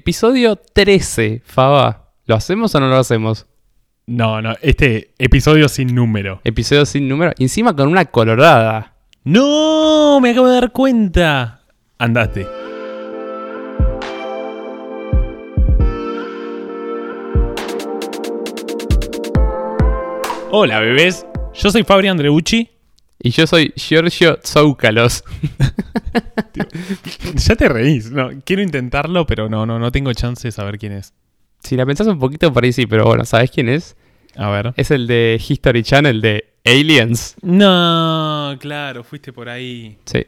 Episodio 13, Faba. ¿Lo hacemos o no lo hacemos? No, no, este episodio sin número. Episodio sin número. Encima con una colorada. ¡No! Me acabo de dar cuenta. Andate. Hola, bebés. Yo soy Fabri Andreucci. Y yo soy Giorgio Tsoukalos. ya te reís. No, quiero intentarlo, pero no, no, no tengo chance de saber quién es. Si la pensás un poquito, por ahí sí, pero bueno, ¿sabes quién es? A ver. Es el de History Channel de Aliens. No, claro, fuiste por ahí. Sí.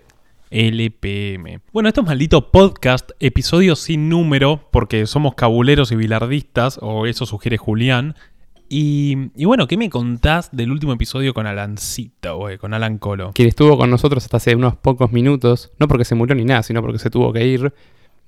LPM. Bueno, esto es maldito podcast, episodio sin número, porque somos cabuleros y bilardistas, o eso sugiere Julián. Y, y bueno, ¿qué me contás del último episodio con Alancito, güey, con Alan Colo? Quien estuvo con nosotros hasta hace unos pocos minutos. No porque se murió ni nada, sino porque se tuvo que ir.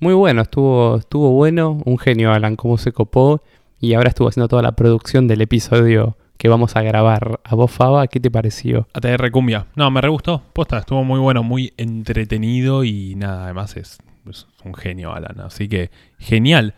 Muy bueno, estuvo, estuvo bueno. Un genio, Alan, cómo se copó. Y ahora estuvo haciendo toda la producción del episodio que vamos a grabar. A vos, Faba, ¿qué te pareció? ATR Cumbia. No, me re gustó. Posta, estuvo muy bueno, muy entretenido y nada, además es, es un genio, Alan. Así que genial.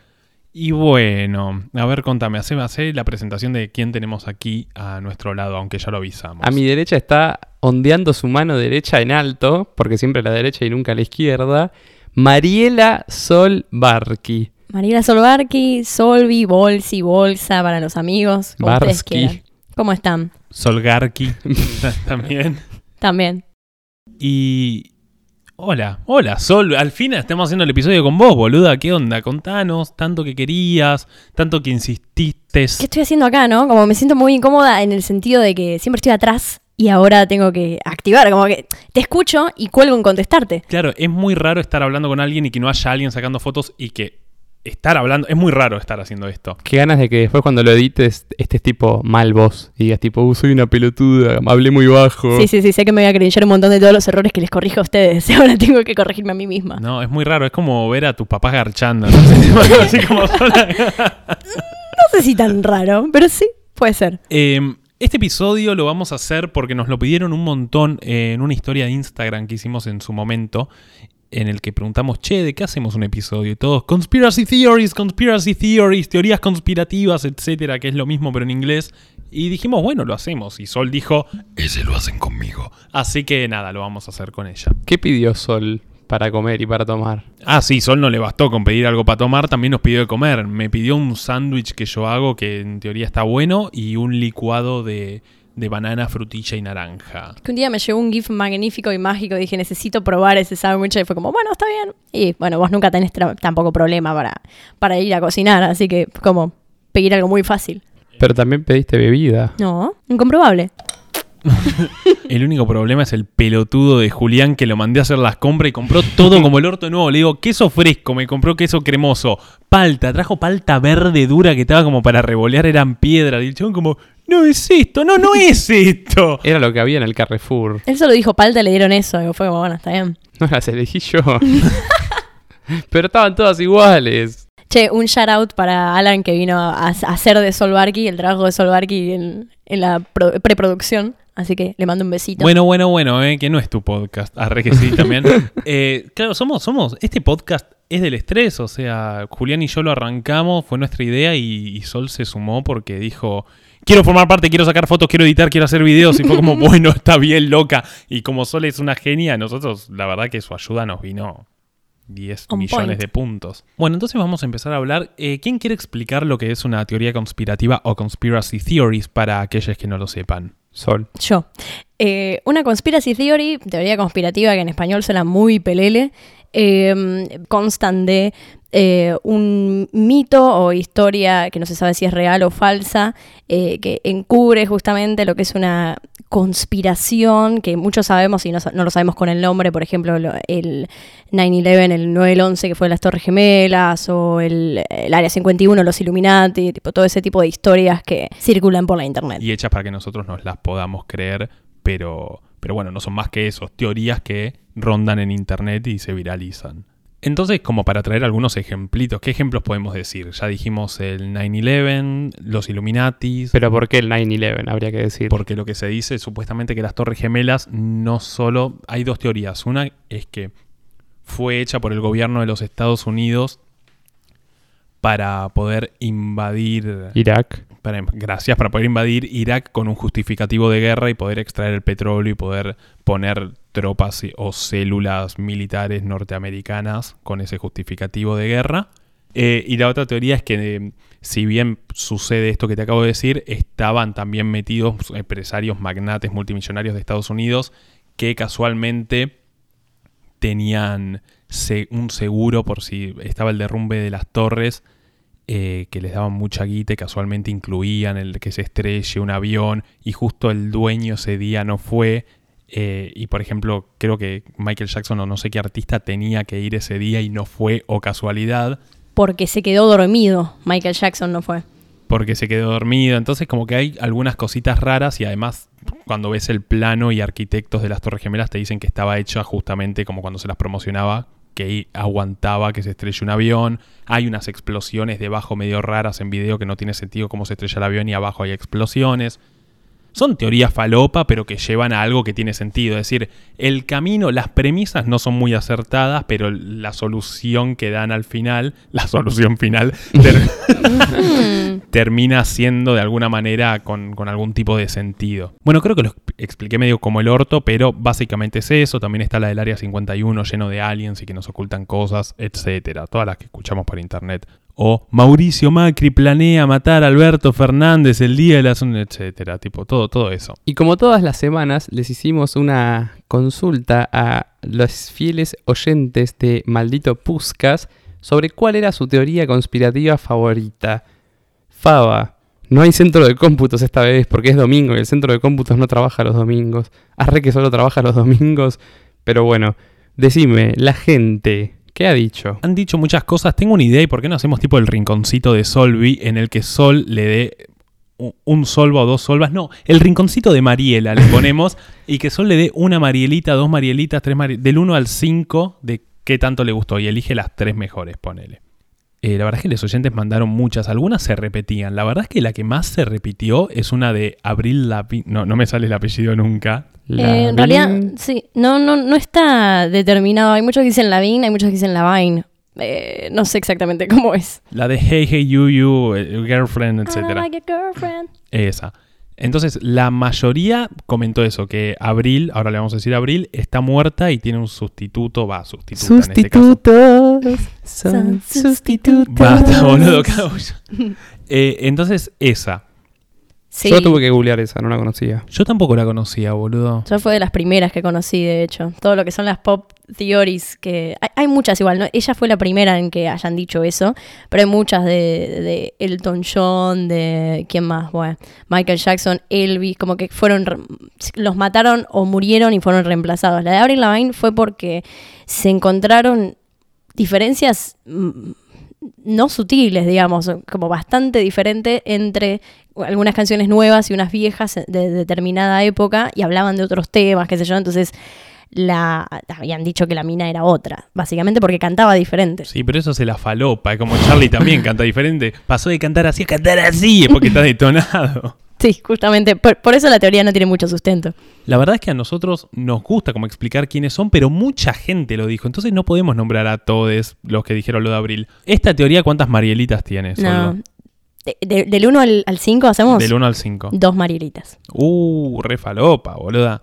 Y bueno, a ver, contame, hace, hace la presentación de quién tenemos aquí a nuestro lado, aunque ya lo avisamos. A mi derecha está ondeando su mano derecha en alto, porque siempre a la derecha y nunca a la izquierda, Mariela Sol Barqui. Mariela Solbarki, Solvi, Bolsi, Bolsa para los amigos. como ustedes Barsky. quieran. ¿Cómo están? Solgarki también. También. Y. Hola, hola, Sol. Al fin estamos haciendo el episodio con vos, boluda. ¿Qué onda? Contanos, tanto que querías, tanto que insististe. ¿Qué estoy haciendo acá, no? Como me siento muy incómoda en el sentido de que siempre estoy atrás y ahora tengo que activar. Como que te escucho y cuelgo en contestarte. Claro, es muy raro estar hablando con alguien y que no haya alguien sacando fotos y que estar hablando. Es muy raro estar haciendo esto. Qué ganas de que después cuando lo edites estés tipo mal vos y digas tipo, "Uh, soy una pelotuda, hablé muy bajo. Sí, sí, sí, sé que me voy a acreditar un montón de todos los errores que les corrijo a ustedes. Ahora tengo que corregirme a mí misma. No, es muy raro. Es como ver a tus papás garchando. No así como sola. No sé si tan raro, pero sí, puede ser. Eh, este episodio lo vamos a hacer porque nos lo pidieron un montón en una historia de Instagram que hicimos en su momento, en el que preguntamos, che, ¿de qué hacemos un episodio? Y todos, conspiracy theories, conspiracy theories, teorías conspirativas, etcétera, que es lo mismo pero en inglés. Y dijimos, bueno, lo hacemos. Y Sol dijo, ese lo hacen conmigo. Así que nada, lo vamos a hacer con ella. ¿Qué pidió Sol para comer y para tomar? Ah, sí, Sol no le bastó con pedir algo para tomar, también nos pidió de comer. Me pidió un sándwich que yo hago, que en teoría está bueno, y un licuado de, de banana, frutilla y naranja. Que un día me llegó un GIF magnífico y mágico. Dije, necesito probar ese sándwich. Y fue como, bueno, está bien. Y bueno, vos nunca tenés tampoco problema para, para ir a cocinar. Así que, como, pedir algo muy fácil. Pero también pediste bebida. No, incomprobable. El único problema es el pelotudo de Julián que lo mandé a hacer las compras y compró todo como el orto de nuevo. Le digo, queso fresco, me compró queso cremoso, palta, trajo palta verde dura que estaba como para revolear, eran piedras. Y el chabón como, no es esto, no, no es esto. Era lo que había en el Carrefour. Él solo dijo palta y le dieron eso. Y fue como, bueno, está bien. No las elegí yo. Pero estaban todas iguales. Che, un shout out para Alan que vino a, hacer de Solvarki, el trabajo de Solvarki en, en la pro- preproducción. Así que le mando un besito. Bueno, bueno, bueno, eh, que no es tu podcast. Arre que sí también. Eh, claro, somos, somos, este podcast es del estrés, o sea, Julián y yo lo arrancamos, fue nuestra idea y, y Sol se sumó porque dijo, quiero formar parte, quiero sacar fotos, quiero editar, quiero hacer videos y fue como, bueno, está bien loca. Y como Sol es una genia, nosotros la verdad que su ayuda nos vino 10 On millones point. de puntos. Bueno, entonces vamos a empezar a hablar. Eh, ¿Quién quiere explicar lo que es una teoría conspirativa o conspiracy theories para aquellos que no lo sepan? Sol. Yo. Eh, una conspiracy theory, teoría conspirativa que en español suena muy pelele, eh, constan de eh, un mito o historia que no se sabe si es real o falsa, eh, que encubre justamente lo que es una conspiración, que muchos sabemos y no, no lo sabemos con el nombre, por ejemplo, lo- el 9-11, el 9-11 que fue las Torres Gemelas, o el, el Área 51, los Illuminati, tipo, todo ese tipo de historias que circulan por la internet. y hechas para que nosotros nos las podamos creer, pero, pero bueno, no son más que eso, teorías que rondan en internet y se viralizan. Entonces, como para traer algunos ejemplitos, ¿qué ejemplos podemos decir? Ya dijimos el 9-11, los Illuminatis, Pero ¿por qué el 9-11? Habría que decir. porque lo que se dice supuestamente que las Torres Gemelas no solo... Hay dos teorías. Una es que fue hecha por el gobierno de los Estados Unidos para poder invadir Irak. para- gracias para poder invadir Irak con un justificativo de guerra y poder extraer el petróleo y poder poner tropas o células militares norteamericanas con ese justificativo de guerra. Eh, y la otra teoría es que eh, si bien sucede esto que te acabo de decir, estaban también metidos empresarios magnates multimillonarios de Estados Unidos que casualmente tenían un seguro por si estaba el derrumbe de las torres eh, que les daban mucha guita y casualmente incluían el que se estrelle un avión y justo el dueño ese día no fue. Eh, y por ejemplo, creo que Michael Jackson o no sé qué artista tenía que ir ese día y no fue, o casualidad, Porque se quedó dormido. Michael Jackson no fue. porque se quedó dormido. Entonces como que hay algunas cositas raras y además cuando ves el plano y arquitectos de las Torres Gemelas te dicen que estaba hecha justamente como cuando se las promocionaba, que aguantaba que se estrelle un avión. Hay unas explosiones debajo medio raras en video que no tiene sentido cómo se estrella el avión y abajo hay explosiones. Son teorías falopa, pero que llevan a algo que tiene sentido. Es decir, el camino, las premisas no son muy acertadas, pero la solución que dan al final, la solución final, ter- termina siendo de alguna manera con, con algún tipo de sentido. Bueno, creo que lo exp- expliqué medio como el orto, pero básicamente es eso. También está la del Área 51 lleno de aliens y que nos ocultan cosas, etcétera. Todas las que escuchamos por internet. O Mauricio Macri planea matar a Alberto Fernández el día de las... etcétera. Tipo, todo, todo eso. Y como todas las semanas, les hicimos una consulta a los fieles oyentes de Maldito Puscas sobre cuál era su teoría conspirativa favorita. Fava, no hay centro de cómputos esta vez porque es domingo y el centro de cómputos no trabaja los domingos. Arre que solo trabaja los domingos. Pero bueno, decime, la gente, ¿qué ha dicho? Han dicho muchas cosas. Tengo una idea y por qué no hacemos tipo el rinconcito de Solvi en el que Sol le dé un solva o dos solvas. No, el rinconcito de Mariela le ponemos y que Sol le dé una Marielita, dos Marielitas, tres Marielitas, del 1 al 5 de qué tanto le gustó y elige las tres mejores, ponele. Eh, la verdad es que los oyentes mandaron muchas, algunas se repetían. La verdad es que la que más se repitió es una de Abril Lavigne. No, no me sale el apellido nunca. Eh, en realidad, sí, no, no, no está determinado. Hay muchos que dicen Lavín, hay muchos que dicen Lavine. Eh, no sé exactamente cómo es. La de Hey Hey You You, eh, Girlfriend, don't like a girlfriend. Esa. Entonces, la mayoría comentó eso, que Abril, ahora le vamos a decir Abril, está muerta y tiene un sustituto, va, sustituta en este caso. Sustitutos, Son son sustitutos. Basta, boludo, cabrón. Eh, entonces, esa. Sí. Yo tuve que googlear esa, no la conocía. Yo tampoco la conocía, boludo. Yo fue de las primeras que conocí, de hecho. Todo lo que son las pop theories, que hay, hay muchas igual, ¿no? Ella fue la primera en que hayan dicho eso, pero hay muchas de, de Elton John, de quién más, bueno, Michael Jackson, Elvis, como que fueron, re- los mataron o murieron y fueron reemplazados. La de Avril Lavigne fue porque se encontraron diferencias mm, no sutiles, digamos, como bastante diferente entre algunas canciones nuevas y unas viejas de determinada época y hablaban de otros temas, qué sé yo, entonces la habían dicho que la mina era otra, básicamente porque cantaba diferente. Sí, pero eso se la falopa, es como Charlie también canta diferente. Pasó de cantar así a cantar así, es porque está detonado. Sí, justamente, por, por eso la teoría no tiene mucho sustento. La verdad es que a nosotros nos gusta como explicar quiénes son, pero mucha gente lo dijo. Entonces no podemos nombrar a todos los que dijeron lo de Abril. Esta teoría, ¿cuántas Marielitas tiene? No. Solva? De- de- del 1 al 5 hacemos Del 1 al 5. dos marielitas. Uh, re falopa, boluda.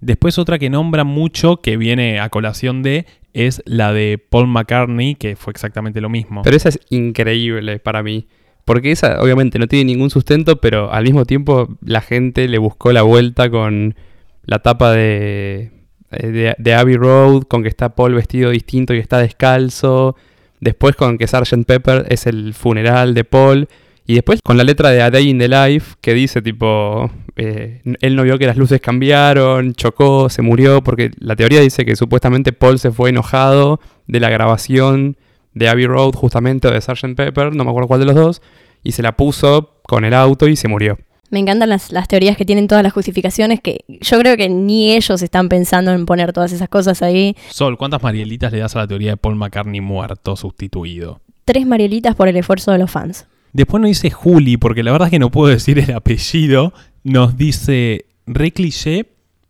Después otra que nombra mucho, que viene a colación de, es la de Paul McCartney, que fue exactamente lo mismo. Pero esa es increíble para mí. Porque esa obviamente no tiene ningún sustento, pero al mismo tiempo la gente le buscó la vuelta con la tapa de, eh, de, de Abbey Road, con que está Paul vestido distinto y está descalzo. Después con que Sgt. Pepper es el funeral de Paul. Y después con la letra de A Day in the Life, que dice tipo, eh, él no vio que las luces cambiaron, chocó, se murió, porque la teoría dice que supuestamente Paul se fue enojado de la grabación de Abbey Road justamente o de Sgt. Pepper, no me acuerdo cuál de los dos, y se la puso con el auto y se murió. Me encantan las, las teorías que tienen todas las justificaciones, que yo creo que ni ellos están pensando en poner todas esas cosas ahí. Sol, ¿cuántas Marielitas le das a la teoría de Paul McCartney muerto, sustituido? Tres marielitas por el esfuerzo de los fans. Después nos dice Juli, porque la verdad es que no puedo decir el apellido. Nos dice re cliché,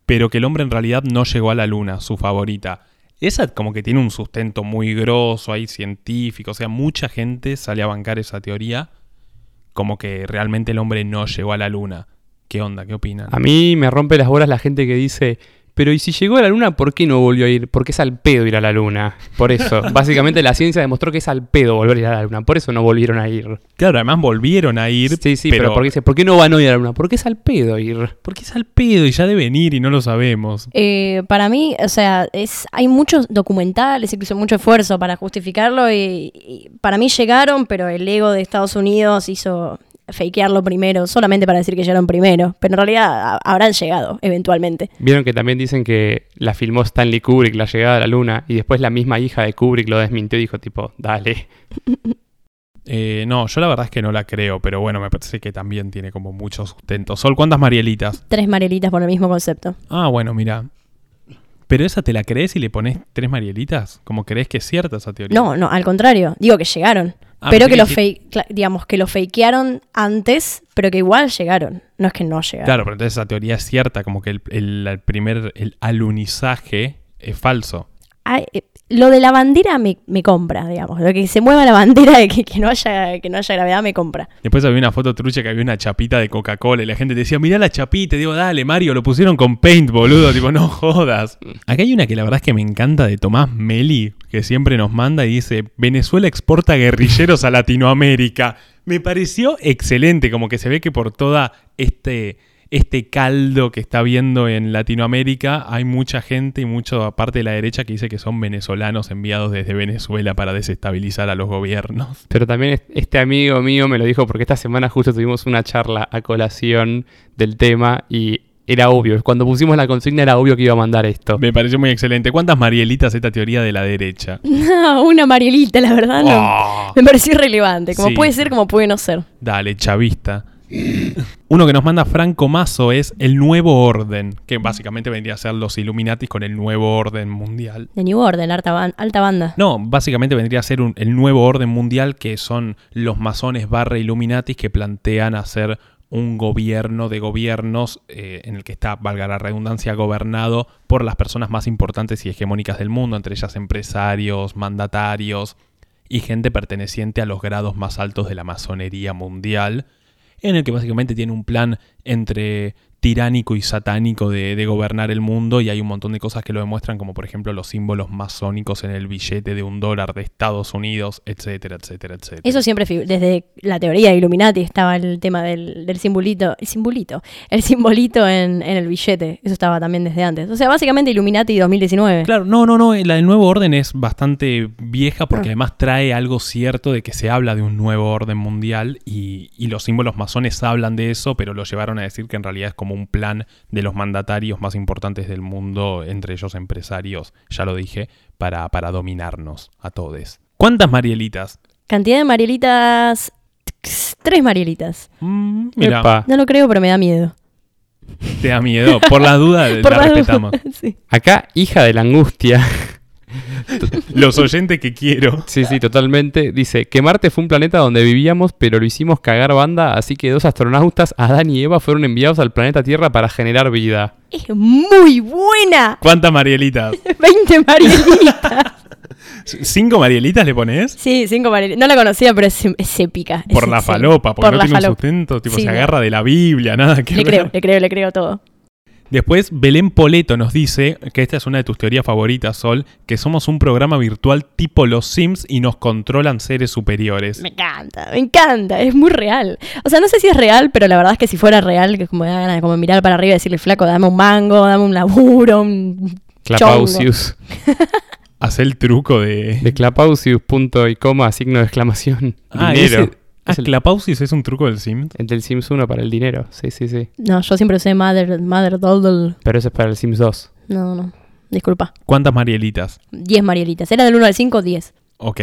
pero que el hombre en realidad no llegó a la luna, su favorita. Esa como que tiene un sustento muy grosso, ahí científico, o sea, mucha gente sale a bancar esa teoría como que realmente el hombre no llegó a la luna. ¿Qué onda? ¿Qué opinan? A mí me rompe las bolas la gente que dice, pero ¿y si llegó a la luna, por qué no volvió a ir? Porque es al pedo ir a la luna. Por eso. Básicamente la ciencia demostró que es al pedo volver a ir a la luna. Por eso no volvieron a ir. Claro, además volvieron a ir. Sí, sí, pero, porque dice, ¿por qué no van a ir a la luna? Porque es al pedo ir. Porque es al pedo y ya deben ir y no lo sabemos. Eh, para mí, o sea, es, hay muchos documentales, incluso mucho esfuerzo para justificarlo y, y para mí llegaron, pero el ego de Estados Unidos hizo fakearlo primero, solamente para decir que llegaron primero, pero en realidad habrán llegado eventualmente. Vieron que también dicen que la filmó Stanley Kubrick, la llegada a la luna, y después la misma hija de Kubrick lo desmintió y dijo tipo, dale. Eh, no, yo la verdad es que no la creo, pero bueno, me parece que también tiene como mucho sustento. Sol, ¿cuántas Marielitas? Tres Marielitas por el mismo concepto. Ah, bueno, mira. ¿Pero esa te la crees y le pones tres Marielitas? ¿Cómo crees que es cierta esa teoría? No, no, al contrario, digo que llegaron. Ah, pero que lo que- fake, cla- digamos que lo fakearon antes, pero que igual llegaron. No es que no llegaron. Claro, pero entonces esa teoría es cierta, como que el, el- el primer el alunizaje es falso. Ay, eh, lo de la bandera me, me compra, digamos. Lo que se mueva la bandera de que, que no haya, que no haya gravedad me compra. Después había una foto trucha que había una chapita de Coca-Cola y la gente te decía, mirá la chapita. Y digo, dale, Mario, lo pusieron con paint, boludo. tipo, no jodas. Acá hay una que la verdad es que me encanta de Tomás Meli, que siempre nos manda y dice, Venezuela exporta guerrilleros a Latinoamérica. Me pareció excelente, como que se ve que por toda este, este caldo que está viendo en Latinoamérica hay mucha gente y mucha parte de la derecha que dice que son venezolanos enviados desde Venezuela para desestabilizar a los gobiernos. Pero también es- este amigo mío me lo dijo porque esta semana justo tuvimos una charla a colación del tema y era obvio. Cuando pusimos la consigna era obvio que iba a mandar esto. Me pareció muy excelente. ¿Cuántas Marielitas esta teoría de la derecha? No, una Marielita, la verdad, no. Oh, Me pareció irrelevante. Como Sí. puede ser, como puede no ser. dale, chavista. Uno que nos manda Franco Mazo es el nuevo orden, que básicamente vendría a ser los Illuminatis con el nuevo orden mundial. De New Order, alta, ban- alta banda. No, básicamente vendría a ser un- el nuevo orden mundial que son los masones barra Illuminatis que plantean hacer un gobierno de gobiernos eh, en el que está, valga la redundancia, gobernado por las personas más importantes y hegemónicas del mundo, entre ellas empresarios, mandatarios y gente perteneciente a los grados más altos de la masonería mundial, en el que básicamente tiene un plan entre tiránico y satánico de, de gobernar el mundo y hay un montón de cosas que lo demuestran, como por ejemplo los símbolos masónicos en el billete de un dólar de Estados Unidos, etcétera, etcétera, etcétera. Eso siempre, desde la teoría de Illuminati estaba el tema del, del simbolito, el simbolito, el simbolito en, en el billete. Eso estaba también desde antes. O sea, básicamente Illuminati 2019. Claro, no, no, no, la del nuevo orden es bastante vieja porque Ah. además trae algo cierto de que se habla de un nuevo orden mundial y, y los símbolos masones hablan de eso, pero lo llevaron a decir que en realidad es como un plan de los mandatarios más importantes del mundo, entre ellos empresarios, ya lo dije, para, para dominarnos a todos. ¿Cuántas Marielitas? Cantidad de Marielitas. Tres Marielitas. Mm, mira, Epa. No lo creo, pero me da miedo. te da miedo. Por la duda, Por la las respetamos. sí. Acá, hija de la angustia. Los oyentes que quiero. Sí, sí, totalmente. Dice que Marte fue un planeta donde vivíamos, pero lo hicimos cagar banda, así que dos astronautas, Adán y Eva, fueron enviados al planeta Tierra para generar vida. Es muy buena. ¿Cuántas Marielitas? 20 Marielitas. ¿Cinco Marielitas le pones? Sí, cinco Marielitas. No la conocía, pero es, es épica. Es Por la falopa, porque Por no la tiene un sustento, tipo Sí, se no. agarra de la Biblia, nada que Le ver. creo, le creo, le creo todo. Después, Belén Poleto nos dice que esta es una de tus teorías favoritas, Sol, que somos un programa virtual tipo los Sims y nos controlan seres superiores. Me encanta, me encanta, es muy real. O sea, no sé si es real, pero la verdad es que si fuera real, que como me da ganas de como mirar para arriba y decirle, flaco, dame un mango, dame un laburo, un Clapausius. Hace el truco de... De Clapausius, punto y coma, signo de exclamación. Ah, dinero. Ah, el- Clapausis es un truco del Sims. El del Sims 1 para el dinero. Sí, sí, sí. No, yo siempre usé Mother, Mother Doddle. Pero eso es para el Sims 2. No, no, disculpa. ¿Cuántas Marielitas? 10 Marielitas. Era del 1 al 5, 10. Ok,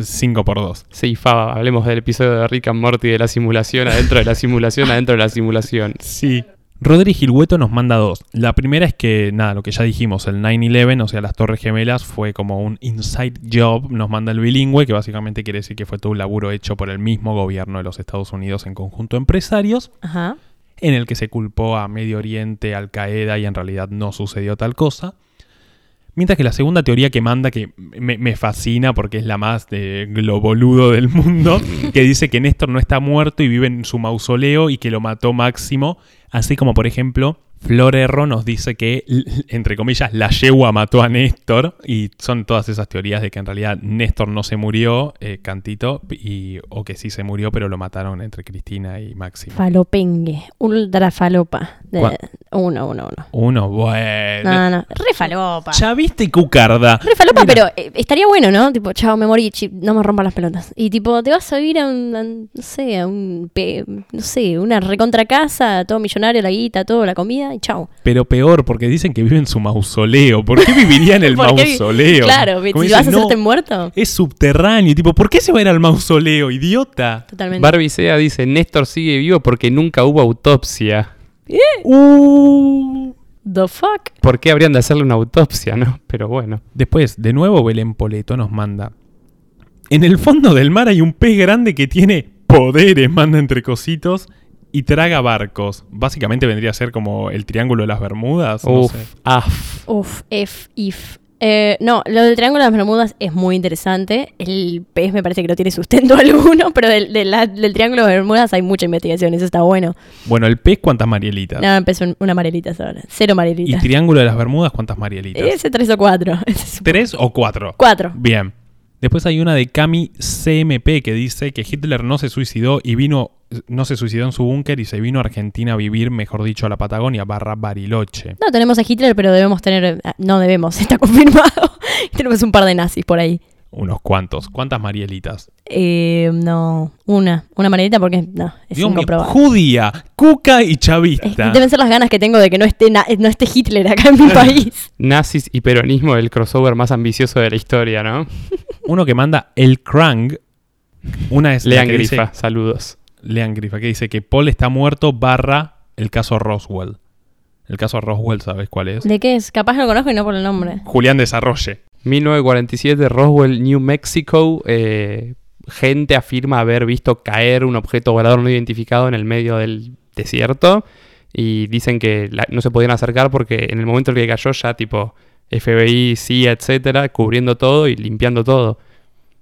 5 por 2. Sí, Faba, hablemos del episodio de Rick and Morty de la simulación, adentro de la simulación, adentro de la simulación. Sí. Rodri Gilhueto nos manda dos. La primera es que, nada, lo que ya dijimos, el 9-11, o sea, las Torres Gemelas, fue como un inside job, nos manda el bilingüe, que básicamente quiere decir que fue todo un laburo hecho por el mismo gobierno de los Estados Unidos en conjunto de empresarios, Ajá. en el que se culpó a Medio Oriente, Al Qaeda y en realidad no sucedió tal cosa. Mientras que la segunda teoría que manda, que me, me fascina porque es la más de globoludo del mundo, que dice que Néstor no está muerto y vive en su mausoleo y que lo mató Máximo. Así como, por ejemplo, Florerro nos dice que, entre comillas, la yegua mató a Néstor. Y son todas esas teorías de que en realidad Néstor no se murió, eh, Cantito, y, o que sí se murió, pero lo mataron entre Cristina y Máximo. Falopengue. Ultra falopa. De-. Uno, uno, uno. Uno, bueno. No, no. Re falopa. Ya viste Cucarda. Re falopa, Mira. pero eh, estaría bueno, ¿no? Tipo, chao, me morí, chi- no me rompan las pelotas. Y tipo, te vas a ir a un, a no sé, a un, no sé, una recontra casa, todo millonario, la guita, todo, la comida, y chao. Pero peor, porque dicen que vive en su mausoleo. ¿Por qué viviría en el ¿Por qué vi- mausoleo? Claro, si dicen, vas a "No, hacerte muerto. Es subterráneo. Tipo, ¿por qué se va a ir al mausoleo, idiota? Totalmente. Barbie Sea dice, Néstor sigue vivo porque nunca hubo autopsia. Uh. The fuck? ¿Por qué habrían de hacerle una autopsia, no? Pero bueno. Después, de nuevo, Belén Poleto nos manda. En el fondo del mar hay un pez grande que tiene poderes, manda entre cositos, y traga barcos. Básicamente vendría a ser como el triángulo de las Bermudas. no Uf, sé. af. Uf, if, if. Eh, no, lo del Triángulo de las Bermudas es muy interesante. El pez me parece que no tiene sustento alguno, pero del, del Triángulo de Bermudas hay mucha investigación, eso está bueno. Bueno, el pez, ¿cuántas Marielitas? No, empezó un- una Marielitas ahora. Cero y Marielitas. triángulo de las Bermudas, ¿cuántas Marielitas? Ese tres o cuatro. Ese es- ¿Tres o cuatro? Cuatro. Bien. Después hay una de Cami CMP que dice que Hitler no se suicidó y vino, no se suicidó en su búnker y se vino a Argentina a vivir, mejor dicho, a la Patagonia, barra Bariloche. No, tenemos a Hitler, pero debemos tener... ah, No debemos, está confirmado. tenemos un par de nazis por ahí. Unos cuantos. ¿Cuántas Marielitas? Eh, no, una. Una Marielita porque no, es Dios mío, incomprobable. judía, cuca y Es- chavista. deben ser las ganas que tengo de que no esté, na- no esté Hitler acá en mi país. Nazis y peronismo, el crossover más ambicioso de la historia, ¿no? Uno que manda el Krang. Una es la Lean dice- Grifa, saludos. Lean Grifa, que dice que Paul está muerto barra el caso Roswell. El caso Roswell, ¿sabes cuál es? ¿De qué es? Capaz lo conozco y no por el nombre. Julián Desarrolle. 1947, Roswell, New Mexico. eh, gente afirma haber visto caer un objeto volador no identificado en el medio del desierto. Y dicen que la- no se podían acercar porque en el momento en el que cayó ya tipo FBI, CIA, etcétera, cubriendo todo y limpiando todo.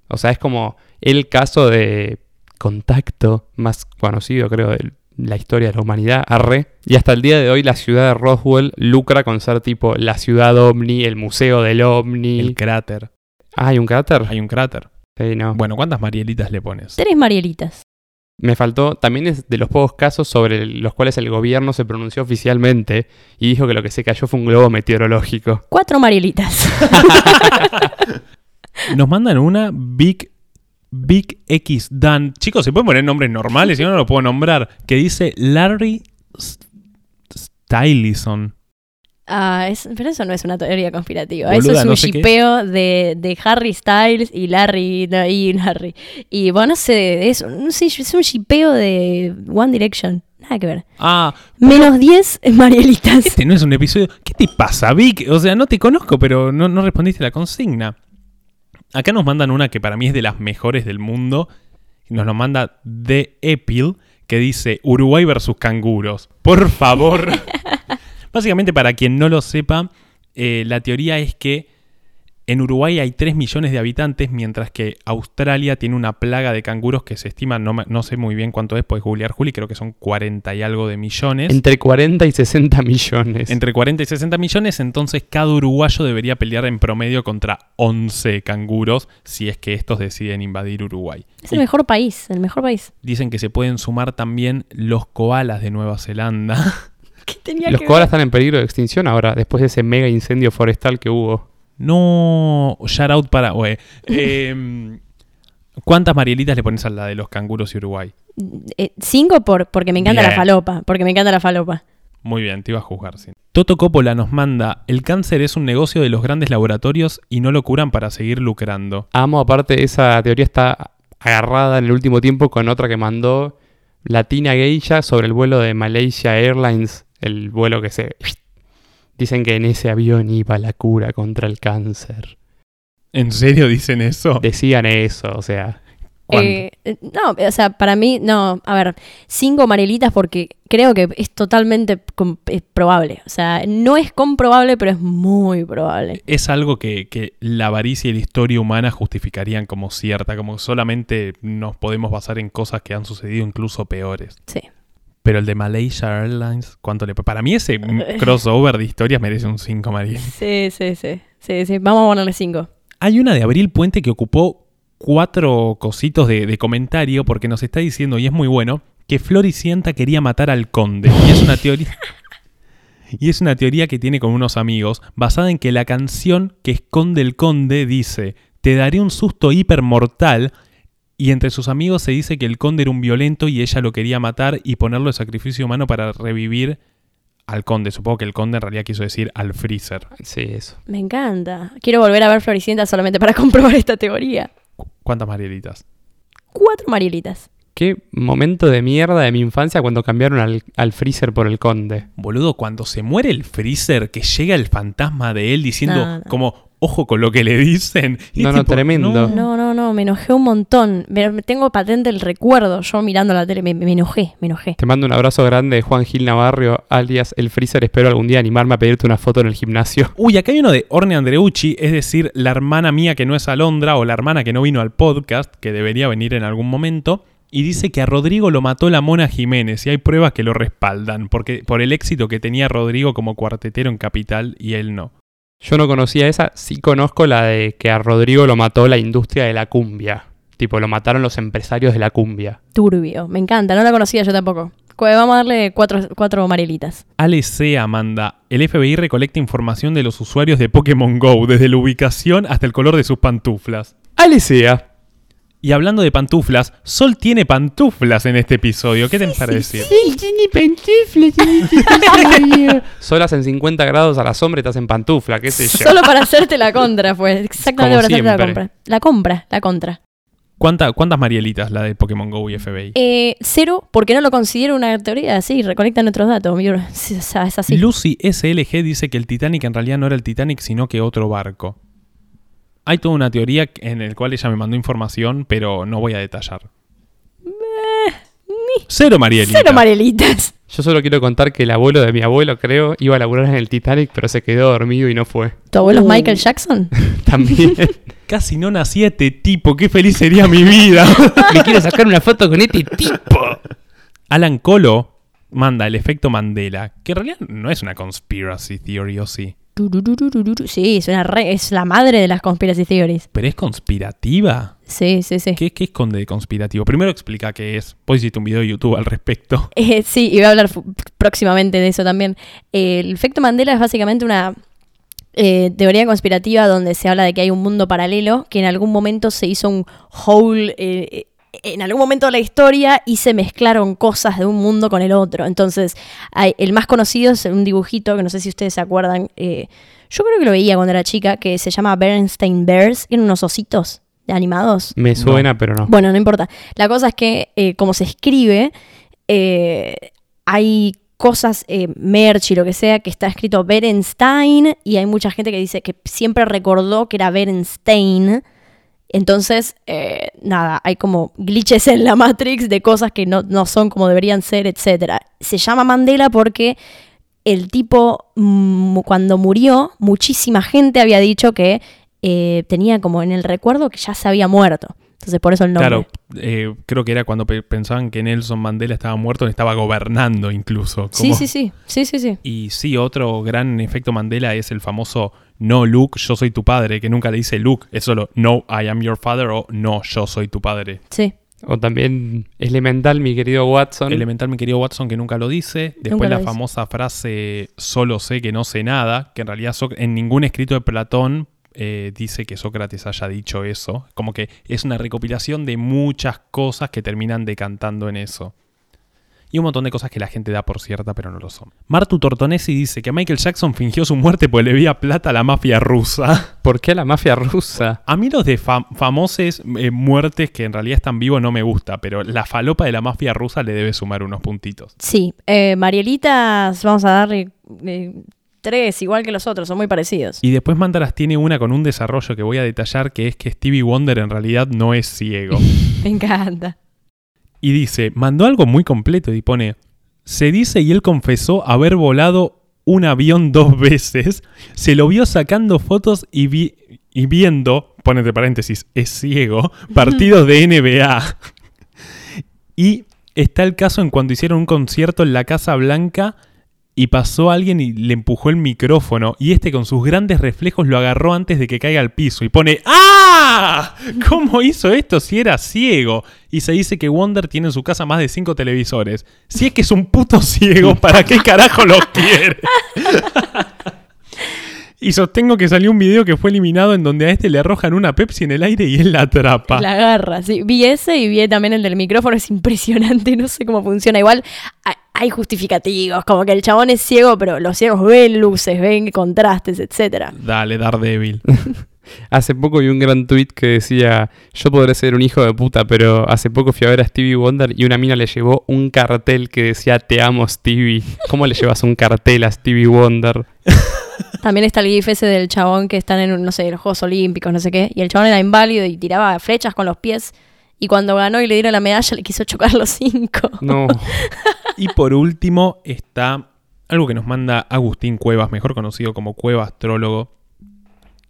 O sea, es como el caso de contacto más conocido, creo, de la historia de la humanidad, arre. Y hasta el día de hoy la ciudad de Roswell lucra con ser tipo la ciudad ovni, el museo del ovni. El cráter. Ah, ¿hay un cráter? Hay un cráter. Sí, no. Bueno, ¿cuántas Marielitas le pones? Tres Marielitas. Me faltó, también es de los pocos casos sobre los cuales el gobierno se pronunció oficialmente y dijo que lo que se cayó fue un globo meteorológico. Cuatro Marielitas. Nos mandan una Big Big X Dan. Chicos, se pueden poner nombres normales, si no, lo puedo nombrar. Que dice Larry Stylison. Ah, es- pero eso no es una teoría conspirativa. Boluda, eso es un no sé qué es. shipeo de, de Harry Styles y Larry. no, y Larry. Y bueno, no sé eso. No sé, es un shipeo de One Direction. Nada que ver. Ah, Menos 10 Marielitas. este no es un episodio. ¿Qué te pasa, Vic? O sea, no te conozco, pero no, no respondiste la consigna. Acá nos mandan una que para mí es de las mejores del mundo. Nos lo manda The Epil, que dice Uruguay versus canguros. Por favor. Básicamente, para quien no lo sepa, eh, la teoría es que en Uruguay hay 3 millones de habitantes, mientras que Australia tiene una plaga de canguros que se estima, no, sé muy bien cuánto es, puedes googlear Juli, creo que son 40 y algo de millones. Entre 40 y 60 millones. Entre 40 y 60 millones, entonces cada uruguayo debería pelear en promedio contra 11 canguros si es que estos deciden invadir Uruguay. Es el mejor país. El mejor país. Dicen que se pueden sumar también los koalas de Nueva Zelanda. ¿Qué tenía Los que koalas están en peligro de extinción ahora, después de ese mega incendio forestal que hubo. No, shout out para... oe. Em, ¿Cuántas Marielitas le pones a la de los canguros y Uruguay? Eh, cinco por, porque me encanta Bien. la falopa. Porque me encanta la falopa. Muy bien, te iba a juzgar. sí. Toto Coppola nos manda, el cáncer es un negocio de los grandes laboratorios y no lo curan para seguir lucrando. Amo, aparte, esa teoría está agarrada en el último tiempo con otra que mandó Latina Geisha sobre el vuelo de Malaysia Airlines, el vuelo que se... Dicen que en ese avión iba la cura contra el cáncer. ¿En serio dicen eso? Decían eso, o sea... Eh, no, o sea, para mí, no, a ver, cinco Marielitas porque creo que es totalmente eh, probable. O sea, no es comprobable, pero es muy probable. Es algo que, que la avaricia y la historia humana justificarían como cierta, como que solamente nos podemos basar en cosas que han sucedido incluso peores. Sí. Pero el de Malaysia Airlines, ¿cuánto le Para mí ese crossover de historias merece un 5 Mariel. Sí, sí, sí. Sí, sí. Vamos a ponerle cinco. Hay una de Abril Puente que ocupó cuatro cositos de, de comentario porque nos está diciendo, y es muy bueno, que Floricienta quería matar al conde. Y es una teoría... Y es una teoría que tiene con unos amigos, basada en que la canción que esconde el conde dice, te daré un susto hipermortal, y entre sus amigos se dice que el conde era un violento y ella lo quería matar y ponerlo de sacrificio humano para revivir al conde. Supongo que el conde en realidad quiso decir al freezer. Sí, eso. Me encanta. Quiero volver a ver Floricienta solamente para comprobar esta teoría. ¿Cuántas Marielitas? Cuatro Marielitas. Qué momento de mierda de mi infancia cuando cambiaron al, al freezer por el conde. Boludo, cuando se muere el freezer, que llega el fantasma de él diciendo No, no. como, ojo con lo que le dicen. Y No, no, tremendo. No, no, no, me enojé un montón. Me, me tengo patente el recuerdo yo mirando la tele. Me, me enojé, me enojé. Te mando un abrazo grande de Juan Gil Navarro, alias El Freezer. Espero algún día animarme a pedirte una foto en el gimnasio. Uy, acá hay uno de Orne Andreucci, es decir, la hermana mía que no es Alondra o la hermana que no vino al podcast, que debería venir en algún momento. Y dice que a Rodrigo lo mató la Mona Jiménez y hay pruebas que lo respaldan, porque por el éxito que tenía Rodrigo como cuartetero en Capital y él no. Yo no conocía esa, sí conozco la de que a Rodrigo lo mató la industria de la cumbia. Tipo, lo mataron los empresarios de la cumbia. Turbio. Me encanta. No la conocía yo tampoco. Vamos a darle cuatro, cuatro Marielitas. Ale Sea manda, el FBI recolecta información de los usuarios de Pokémon Go, desde la ubicación hasta el color de sus pantuflas. Alicea. Y hablando de pantuflas, Sol tiene pantuflas en este episodio. ¿Qué tenés para decir? Solas en 50 grados a la sombra y estás en pantufla, qué sé yo. Solo para hacerte la contra, fue. Exactamente Como para hacerte la compra. La compra, la contra. ¿Cuánta- ¿Cuántas Marielitas la de Pokémon Go y FBI? Eh, cero, porque no lo considero una teoría. Sí, recolectan otros datos. Sí, es así. Lucy SLG dice que el Titanic en realidad no era el Titanic, sino que otro barco. Hay toda una teoría en la cual ella me mandó información, pero no voy a detallar. Cero Marielitas. Cero Marielitas. Yo solo quiero contar que el abuelo de mi abuelo, creo, iba a laburar en el Titanic, pero se quedó dormido y no fue. ¿Tu abuelo es Uh. Michael Jackson? También. Casi no nací este tipo, qué feliz sería mi vida. Me quiero sacar una foto con este tipo. Alan Colo manda el efecto Mandela, que en realidad no es una conspiracy theory, ¿o sí? Sí, es, una re- es la madre de las conspiracy theories. ¿Pero es conspirativa? Sí, sí, sí. ¿Qué, qué esconde de conspirativo? Primero explica qué es. Vos hiciste un video de YouTube al respecto. Eh, sí, y voy a hablar próximamente de eso también. Eh, el efecto Mandela es básicamente una eh, teoría conspirativa donde se habla de que hay un mundo paralelo que en algún momento se hizo un whole. En algún momento de la historia y se mezclaron cosas de un mundo con el otro. Entonces, hay- el más conocido es un dibujito que no sé si ustedes se acuerdan. eh, yo creo que lo veía cuando era chica, que se llama Bernstein Bears, que eran unos ositos animados. Me suena, pero no. Bueno, no importa. La cosa es que, eh, como se escribe, eh, hay cosas, eh, merch y lo que sea, que está escrito Berenstein y hay mucha gente que dice que siempre recordó que era Berenstein. Entonces, eh, nada, hay como glitches en la Matrix de cosas que no, no son como deberían ser, etc. Se llama Mandela porque el tipo, mm, cuando murió, muchísima gente había dicho que eh, tenía como en el recuerdo que ya se había muerto. Entonces, por eso el nombre. Claro, eh, creo que era cuando pe- pensaban que Nelson Mandela estaba muerto, estaba gobernando incluso. Sí, sí, sí, sí, sí, sí. Y sí, otro gran efecto Mandela es el famoso no Luke, yo soy tu padre, que nunca le dice Luke, es solo no, I am your father o no, yo soy tu padre. Sí. O también Elemental, mi querido Watson. Elemental, mi querido Watson, que nunca lo dice. Después lo la dice. famosa frase solo sé que no sé nada, que en realidad en ningún escrito de Platón eh, dice que Sócrates haya dicho eso. Como que es una recopilación de muchas cosas que terminan decantando en eso. Y un montón de cosas que la gente da por cierta, pero no lo son. Martu Tortonesi dice que Michael Jackson fingió su muerte porque le debía plata a la mafia rusa. ¿Por qué a la mafia rusa? A mí los de fam- famoses eh, muertes que en realidad están vivos no me gusta, pero la falopa de la mafia rusa le debe sumar unos puntitos. Sí. Eh, Marielitas, vamos a darle eh, tres, igual que los otros, son muy parecidos. Y después Mandaras tiene una con un desarrollo que voy a detallar, que es que Stevie Wonder en realidad no es ciego. Me encanta. Y dice, mandó algo muy completo y pone, se dice y él confesó haber volado un avión dos veces, se lo vio sacando fotos y, vi- y viendo, pone entre paréntesis, es ciego, partidos de NBA. y está el caso en cuando hicieron un concierto en la Casa Blanca y pasó alguien y le empujó el micrófono y este con sus grandes reflejos lo agarró antes de que caiga al piso y pone ¡Ah! ¿Cómo hizo esto si era ciego? Y se dice que Wonder tiene en su casa más de cinco televisores. Si es que es un puto ciego, ¿para qué carajo los quiere? y sostengo que salió un video que fue eliminado en donde a este le arrojan una Pepsi en el aire y él la atrapa. La garra, sí. Vi ese y vi también el del micrófono, es impresionante, no sé cómo funciona. Igual hay- justificativos, como que el chabón es ciego, pero los ciegos ven luces, ven contrastes, etcétera. Dale, Daredevil. Hace poco vi un gran tweet que decía, yo podré ser un hijo de puta, pero hace poco fui a ver a Stevie Wonder y una mina le llevó un cartel que decía, te amo Stevie. ¿Cómo le llevas un cartel a Stevie Wonder? También está el gif ese del chabón que están en, no sé, los Juegos Olímpicos, no sé qué, y el chabón era inválido y tiraba flechas con los pies, y cuando ganó y le dieron la medalla le quiso chocar los cinco. No. Y por último está algo que nos manda Agustín Cuevas, mejor conocido como Cueva Astrólogo,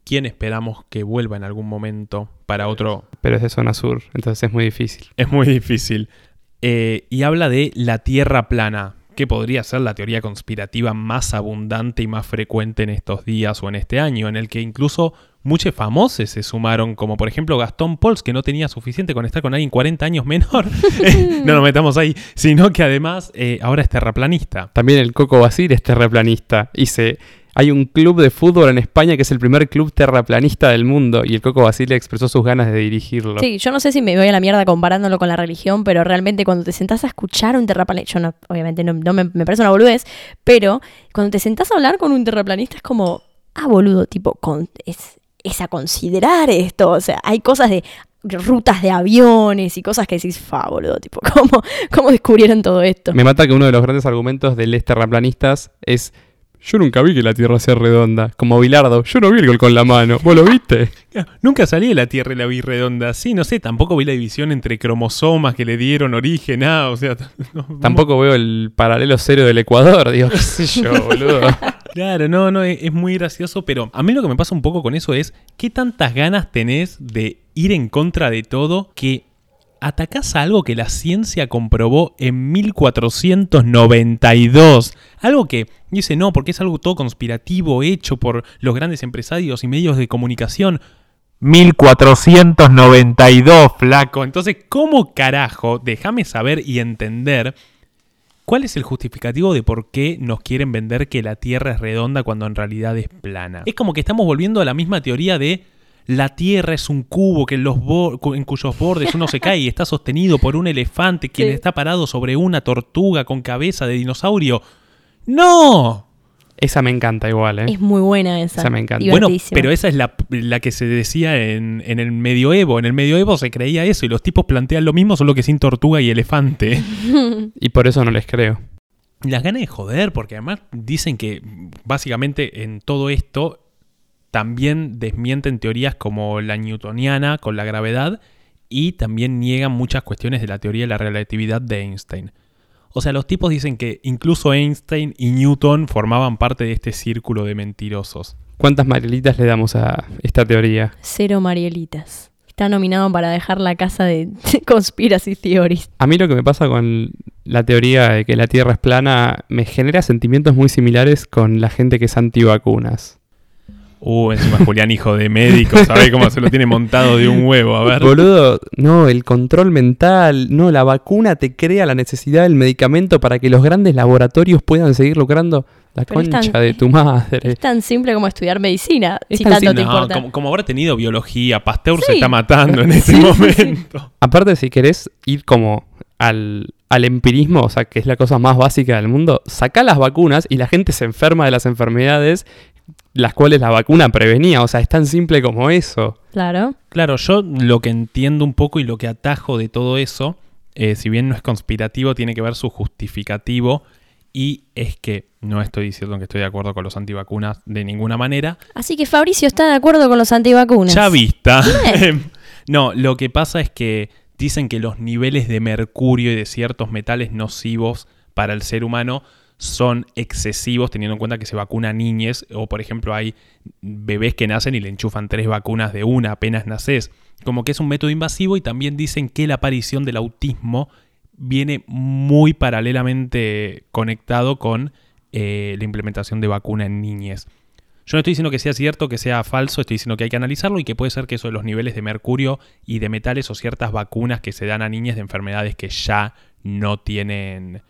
quien esperamos que vuelva en algún momento para otro... Pero es de zona sur, entonces es muy difícil. Es muy difícil. Eh, y habla de la Tierra plana, que podría ser la teoría conspirativa más abundante y más frecuente en estos días o en este año, en el que incluso muchos famosos se sumaron, como por ejemplo Gastón Pauls, que no tenía suficiente con estar con alguien 40 años menor. Eh, no nos metamos ahí, sino que además eh, ahora es terraplanista. También el Coco Basile es terraplanista. Y se, hay un club de fútbol en España que es el primer club terraplanista del mundo y el Coco Basile expresó sus ganas de dirigirlo. Sí, yo no sé si me voy a la mierda comparándolo con la religión, pero realmente cuando te sentás a escuchar un terraplanista, yo no, obviamente no, no me, me parece una boludez, pero cuando te sentás a hablar con un terraplanista es como, ah, boludo, tipo, con, es, es a considerar esto, o sea, hay cosas de rutas de aviones y cosas que decís, fa, boludo, tipo, ¿cómo, cómo descubrieron todo esto? Me mata que uno de los grandes argumentos de los terraplanistas es yo nunca vi que la Tierra sea redonda. Como Bilardo, yo no vi el gol con la mano. ¿Vos lo viste? Nunca salí de la Tierra y la vi redonda. Sí, no sé, tampoco vi la división entre cromosomas que le dieron origen a, o sea... no- Tampoco veo el paralelo cero del Ecuador. Digo, qué sé yo, boludo. Claro, no, no, es, muy gracioso, pero a mí lo que me pasa un poco con eso es qué tantas ganas tenés de ir en contra de todo que atacás a algo que la ciencia comprobó en 1492. Algo que dice no, porque es algo todo conspirativo hecho por los grandes empresarios y medios de comunicación. 1492, flaco. Entonces, ¿cómo carajo? Déjame saber y entender ¿Cuál es el justificativo de por qué nos quieren vender que la Tierra es redonda cuando en realidad es plana? Es como que estamos volviendo a la misma teoría de la Tierra es un cubo que en, los en cuyos bordes uno se cae y está sostenido por un elefante quien Sí. está parado sobre una tortuga con cabeza de dinosaurio. ¡No! Esa me encanta igual, ¿eh? Es muy buena esa. Esa me encanta. Bueno, pero esa es la, la que se decía en, en el medioevo. En el medioevo se creía eso y los tipos plantean lo mismo, solo que sin tortuga y elefante. Y por eso no les creo. Las ganas de joder, porque además dicen que básicamente en todo esto también desmienten teorías como la newtoniana con la gravedad y también niegan muchas cuestiones de la teoría de la relatividad de Einstein. O sea, los tipos dicen que incluso Einstein y Newton formaban parte de este círculo de mentirosos. ¿Cuántas marielitas le damos a esta teoría? Cero Marielitas. Está nominado para dejar la casa de Conspiracy Theories. A mí lo que me pasa con la teoría de que la Tierra es plana me genera sentimientos muy similares con la gente que es antivacunas. Uh, encima Julián, hijo de médico, ¿sabe cómo se lo tiene montado de un huevo? A ver. Boludo, no, el control mental, no, la vacuna te crea la necesidad del medicamento para que los grandes laboratorios puedan seguir lucrando la Pero concha tan- de tu madre. Es tan simple como estudiar medicina, Es si tan tanto simple. te No, como, como habrá tenido biología, Pasteur se está matando en este Sí, sí, momento. Aparte, si querés ir como al, al empirismo, o sea, que es la cosa más básica del mundo, saca las vacunas y la gente se enferma de las enfermedades las cuales la vacuna prevenía. O sea, es tan simple como eso. Claro. Claro, yo lo que entiendo un poco y lo que atajo de todo eso, eh, si bien no es conspirativo, tiene que ver su justificativo. y es que no estoy diciendo que estoy de acuerdo con los antivacunas de ninguna manera. Así que Fabricio está de acuerdo con los antivacunas. Chavista. no, lo que pasa es que dicen que los niveles de mercurio y de ciertos metales nocivos para el ser humano son excesivos teniendo en cuenta que se vacuna niñez o por ejemplo hay bebés que nacen y le enchufan tres vacunas de una apenas naces. Como que es un método invasivo y también dicen que la aparición del autismo viene muy paralelamente conectado con eh, la implementación de vacuna en niñez. Yo no estoy diciendo que sea cierto, que sea falso, estoy diciendo que hay que analizarlo y que puede ser que eso de los niveles de mercurio y de metales o ciertas vacunas que se dan a niñas de enfermedades que ya no tienen,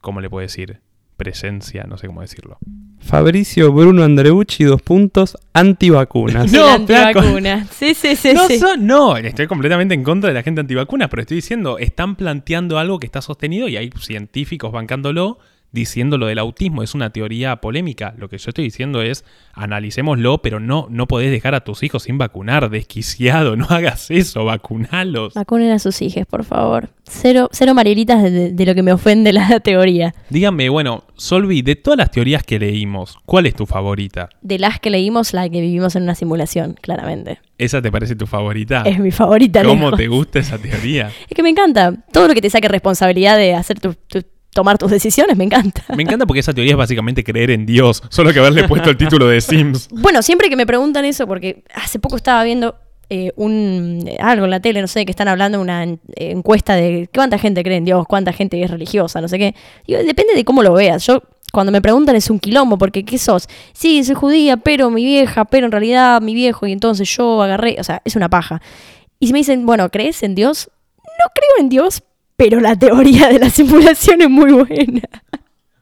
¿cómo le puedo decir? Presencia, no sé cómo decirlo. Fabricio Bruno Andreucci, dos puntos, antivacunas. No, El antivacuna. Sí, sí, sí. No, sí. son- no, estoy completamente en contra de la gente antivacunas, pero estoy diciendo, están planteando algo que está sostenido y hay científicos bancándolo, diciendo lo del autismo. Es una teoría polémica. Lo que yo estoy diciendo es, analicémoslo, pero no, no podés dejar a tus hijos sin vacunar, desquiciado, no hagas eso, vacunalos. Vacunen a sus hijos, por favor. Cero, cero marielitas de, de- lo que me ofende la teoría. Díganme, bueno, Solvi, de todas las teorías que leímos, ¿cuál es tu favorita? De las que leímos, la que vivimos en una simulación, claramente. ¿Esa te parece tu favorita? Es mi favorita. ¿Cómo lejos. te gusta esa teoría? Es que me encanta. Todo lo que te saque responsabilidad de hacer tu, tu- tomar tus decisiones, me encanta. Me encanta porque esa teoría es básicamente creer en Dios, solo que haberle puesto el título de Sims. Bueno, siempre que me preguntan eso, porque hace poco estaba viendo eh, un algo en la tele, no sé, que están hablando de una en- eh, encuesta de cuánta gente cree en Dios, cuánta gente es religiosa, no sé qué. Digo, depende de cómo lo veas. Yo, cuando me preguntan es un quilombo, porque ¿qué sos? Sí, soy judía, pero mi vieja, pero en realidad mi viejo, y entonces yo agarré, o sea, es una paja. Y si me dicen, bueno, ¿crees en Dios? No creo en Dios, pero la teoría de la simulación es muy buena.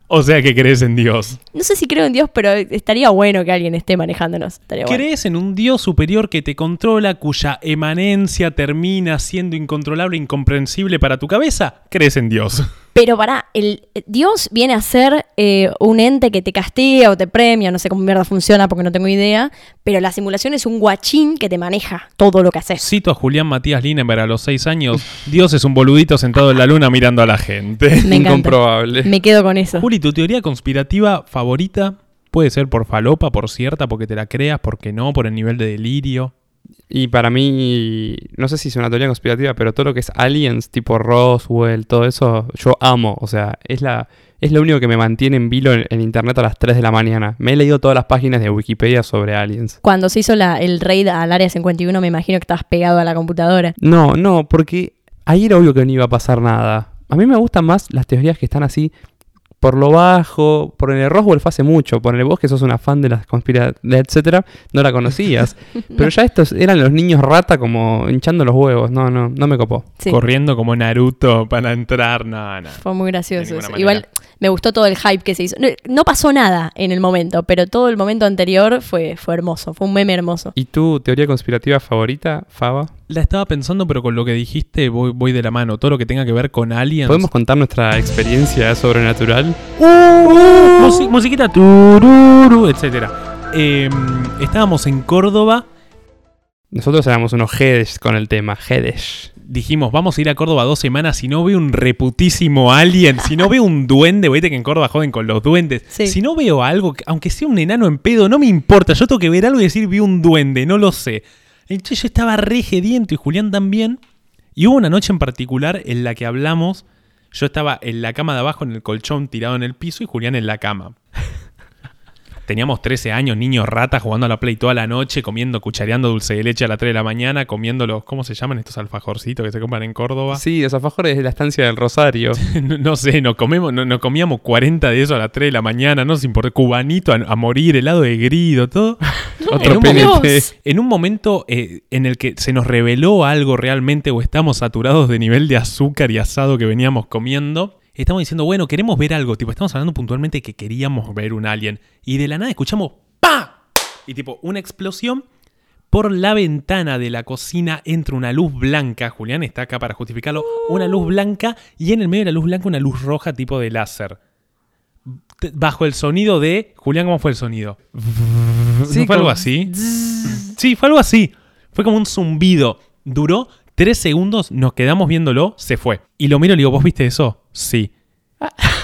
O sea que crees en Dios. No sé si creo en Dios, pero estaría bueno que alguien esté manejándonos. Estaría bueno. ¿Crees en un Dios superior que te controla, cuya emanencia termina siendo incontrolable e incomprensible para tu cabeza? ¿Crees en Dios? Pero para, el Dios viene a ser eh, un ente que te castiga o te premia, no sé cómo mierda funciona porque no tengo idea, pero la simulación es un guachín que te maneja todo lo que haces. Cito a Julián Matías Linenberg a los seis años. Dios es un boludito sentado en la luna mirando a la gente. Me encanta. Incomprobable. Me quedo con eso. Juli, ¿tu teoría conspirativa favorita? Puede ser por falopa, por cierta, porque te la creas, porque no, por el nivel de delirio. Y para mí, no sé si es una teoría conspirativa, pero todo lo que es aliens, tipo Roswell, todo eso, yo amo. O sea, es la es lo único que me mantiene en vilo en, en internet a las 3 de la mañana. Me he leído todas las páginas de Wikipedia sobre aliens. Cuando se hizo la- el raid al área 51, me imagino que estabas pegado a la computadora. No, no, porque ahí era obvio que no iba a pasar nada. A mí me gustan más las teorías que están así por lo bajo. Por el Roswell fue hace mucho. Por el vos que sos una fan de las conspiraciones, etcétera, no la conocías. Pero ya estos eran los niños rata como hinchando los huevos. No, no, no me copó. Sí, Corriendo como Naruto para entrar. No, no. fue muy gracioso. eso. Igual me gustó todo el hype que se hizo. No, no pasó nada en el momento, pero todo el momento anterior fue, fue hermoso. Fue un meme hermoso. ¿Y tu teoría conspirativa favorita, Faba? La estaba pensando, pero con lo que dijiste voy, voy de la mano. Todo lo que tenga que ver con aliens. ¿Podemos contar nuestra experiencia sobrenatural? Musi- musiquita, tururu, etcétera. Eh, estábamos en Córdoba. Nosotros éramos unos jedes con el tema, jedes. Dijimos, vamos a ir a Córdoba dos semanas. Si no veo un reputísimo alien, si no veo un duende, vete que en Córdoba joden con los duendes. Sí. Si no veo algo, que- aunque sea un enano en pedo, no me importa. Yo tengo que ver algo y decir, vi un duende, no lo sé. Entonces yo estaba re y Julián también. Y hubo una noche en particular en la que hablamos. Yo estaba en la cama de abajo, en el colchón, tirado en el piso, y Julián en la cama. Teníamos 13 años, niños ratas, jugando a la Play toda la noche, comiendo, cuchareando dulce de leche a las 3 de la mañana, comiendo los, ¿cómo se llaman estos alfajorcitos que se compran en Córdoba? Sí, los alfajores de la estancia del Rosario. no, no sé, nos, comemos, no- nos comíamos 40 de eso a las 3 de la mañana, no nos importa, cubanito a, a morir, helado de grido, todo. en, Otro un PNT. momento, en un momento, eh, en el que se nos reveló algo realmente o estamos saturados de nivel de azúcar y asado que veníamos comiendo, estamos diciendo, bueno, queremos ver algo, tipo, estamos hablando puntualmente que queríamos ver un alien y de la nada escuchamos ¡pa! Y tipo, una explosión. Por la ventana de la cocina entra una luz blanca, Julián está acá para justificarlo, una luz blanca y en el medio de la luz blanca una luz roja tipo de láser. Bajo el sonido de... Julián, ¿cómo fue el sonido? Sí, ¿No fue algo así? Sí, fue algo así. Fue como un zumbido. Duró tres segundos, nos quedamos viéndolo, se fue. Y lo miro y le digo, ¿vos viste eso? Sí.